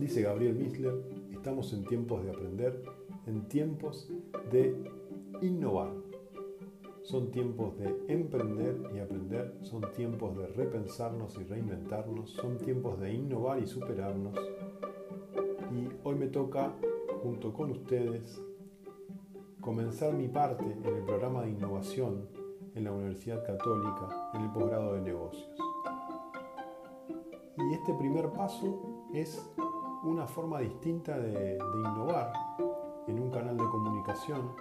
dice Gabriel Misler, estamos en tiempos de aprender, en tiempos de innovar. Son tiempos de emprender y aprender, son tiempos de repensarnos y reinventarnos, son tiempos de innovar y superarnos. Y hoy me toca, junto con ustedes, comenzar mi parte en el programa de innovación en la Universidad Católica en el posgrado de negocios. Y este primer paso es una forma distinta de, innovar en un canal de comunicación,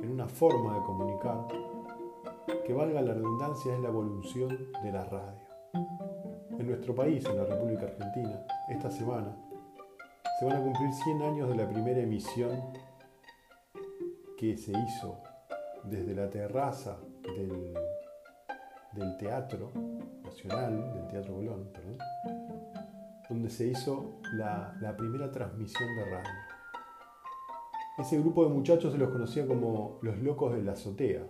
en una forma de comunicar, que valga la redundancia es la evolución de la radio. En nuestro país, en la República Argentina, esta semana se van a cumplir 100 años de la primera emisión que se hizo desde la terraza del, del Teatro Nacional, del Teatro Bolón, perdón, donde se hizo la, primera transmisión de radio. Ese grupo de muchachos se los conocía como los locos de la azotea.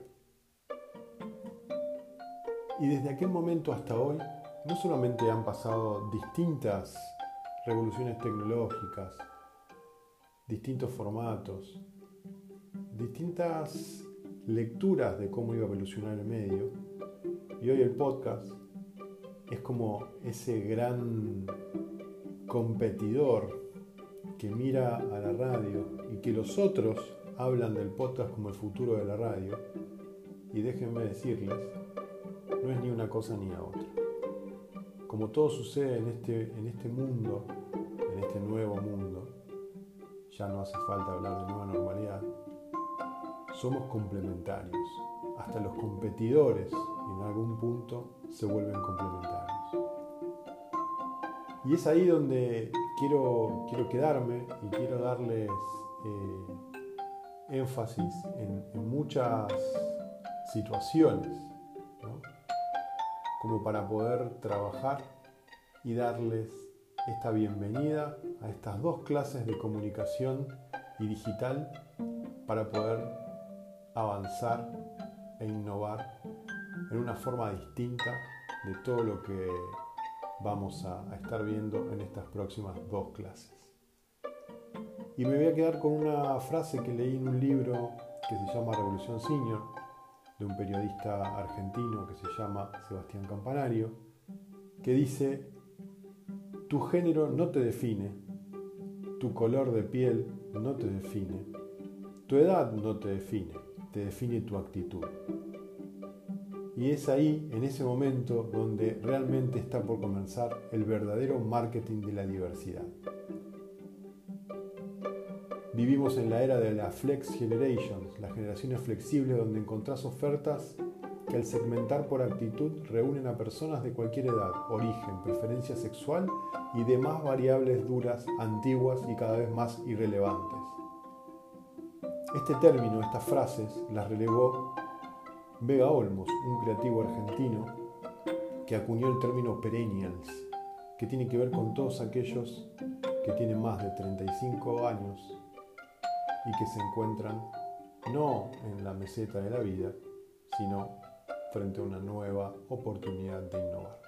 Y desde aquel momento hasta hoy, no solamente han pasado distintas revoluciones tecnológicas, distintos formatos, distintas lecturas de cómo iba a evolucionar el medio, y hoy el podcast es como ese gran competidor que mira a la radio y que los otros hablan del podcast como el futuro de la radio, y déjenme decirles, no es ni una cosa ni la otra. Como todo sucede en este, en este mundo, en este nuevo mundo, ya no hace falta hablar de nueva normalidad, somos complementarios. Hasta los competidores en algún punto se vuelven complementarios. Y es ahí donde quiero, quiero quedarme y quiero darles eh, énfasis en, muchas situaciones, como para poder trabajar y darles esta bienvenida a estas dos clases de comunicación y digital para poder avanzar e innovar en una forma distinta de todo lo que vamos a, estar viendo en estas próximas dos clases. Y me voy a quedar con una frase que leí en un libro que se llama Revolución Senior, de un periodista argentino que se llama Sebastián Campanario, que dice, tu género no te define, tu color de piel no te define, tu edad no te define, te define tu actitud. Y es ahí, en ese momento, donde realmente está por comenzar el verdadero marketing de la diversidad. Vivimos en la era de la Flex Generations, las generaciones flexibles donde encontrás ofertas que al segmentar por actitud reúnen a personas de cualquier edad, origen, preferencia sexual y demás variables duras, antiguas y cada vez más irrelevantes. Este término, estas frases, las relevó Vega Olmos, un creativo argentino que acuñó el término perennials, que tiene que ver con todos aquellos que tienen más de 35 años y que se encuentran no en la meseta de la vida, sino frente a una nueva oportunidad de innovar.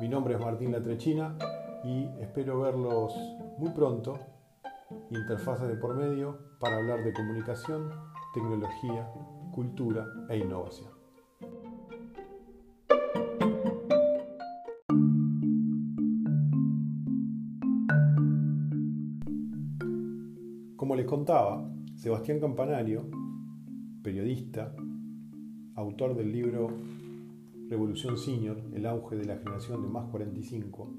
Mi nombre es Martín Latrechina y espero verlos muy pronto, interfaces de por medio, para hablar de comunicación, tecnología cultura e innovación. Como les contaba, Sebastián Campanario, periodista, autor del libro Revolución Senior, el auge de la generación de más 45,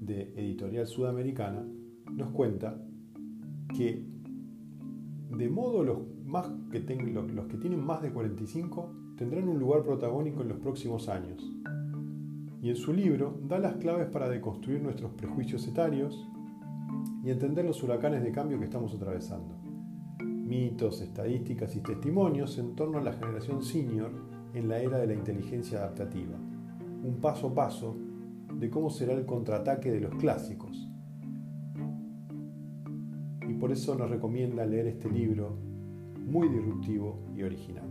de Editorial Sudamericana, nos cuenta que de modo los más que los que tienen más de 45 tendrán un lugar protagónico en los próximos años. Y en su libro da las claves para deconstruir nuestros prejuicios etarios y entender los huracanes de cambio que estamos atravesando. Mitos, estadísticas y testimonios en torno a la generación senior en la era de la inteligencia adaptativa. Un paso a paso de cómo será el contraataque de los clásicos por eso nos recomienda leer este libro muy disruptivo y original.